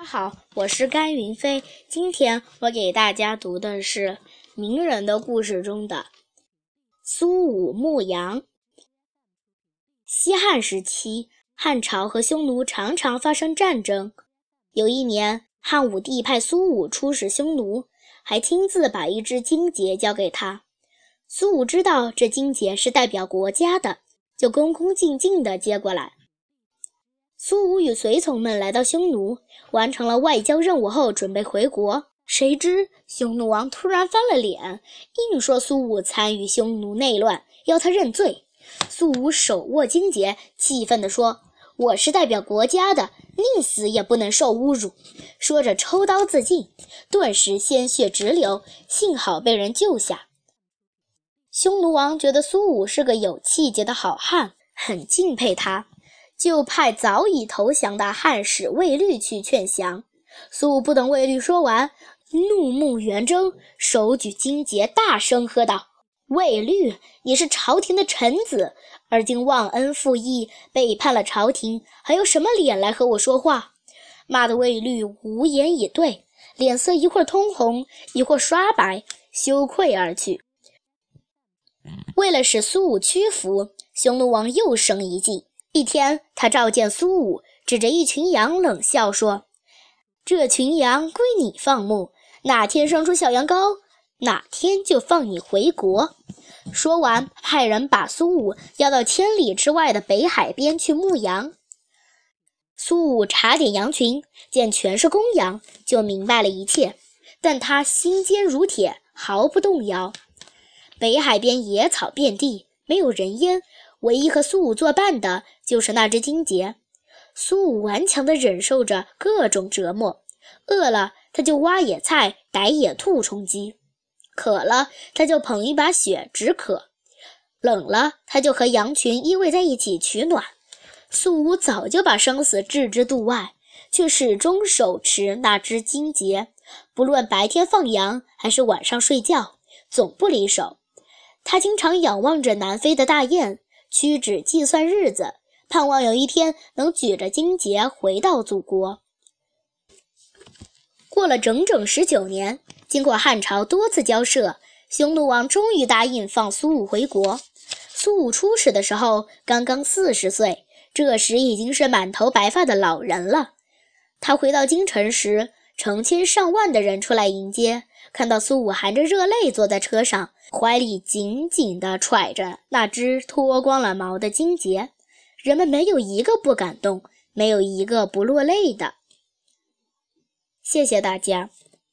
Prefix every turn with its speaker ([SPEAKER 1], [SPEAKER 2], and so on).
[SPEAKER 1] 大家好，我是甘云飞。今天我给大家读的是名人的故事中的苏武牧羊。西汉时期，汉朝和匈奴常常发生战争。有一年，汉武帝派苏武出使匈奴，还亲自把一只金节交给他。苏武知道这金节是代表国家的，就恭恭敬敬地接过来。苏武与随从们来到匈奴，完成了外交任务后，准备回国。谁知匈奴王突然翻了脸，硬说苏武参与匈奴内乱，要他认罪。苏武手握荆节，气愤地说：“我是代表国家的，宁死也不能受侮辱。”说着抽刀自尽，顿时鲜血直流，幸好被人救下。匈奴王觉得苏武是个有气节的好汉，很敬佩他。就派早已投降的汉使卫律去劝降。苏武不等卫律说完，怒目圆睁，手举金节，大声喝道：“卫律，你是朝廷的臣子，而今忘恩负义，背叛了朝廷，还有什么脸来和我说话？”骂得卫律无言以对，脸色一会儿通红，一会儿刷白，羞愧而去。为了使苏武屈服，匈奴王又生一计。一天，他召见苏武，指着一群羊冷笑说：“这群羊归你放牧，哪天生出小羊羔，哪天就放你回国。”说完，派人把苏武要到千里之外的北海边去牧羊。苏武查点羊群，见全是公羊，就明白了一切，但他心坚如铁，毫不动摇。北海边野草遍地，没有人烟。唯一和苏武作伴的就是那只金节。苏武顽强地忍受着各种折磨，饿了他就挖野菜逮野兔充饥，渴了他就捧一把雪止渴，冷了他就和羊群依偎在一起取暖。苏武早就把生死置之度外，却始终手持那只金节，不论白天放羊还是晚上睡觉，总不离手。他经常仰望着南飞的大雁。屈指计算日子，盼望有一天能举着金节回到祖国。过了整整十九年，经过汉朝多次交涉，匈奴王终于答应放苏武回国。苏武出使的时候刚刚四十岁，这时已经是满头白发的老人了。他回到京城时，成千上万的人出来迎接。看到苏武含着热泪坐在车上，怀里紧紧地揣着那只脱光了毛的金杰，人们没有一个不感动，没有一个不落泪的。谢谢大家。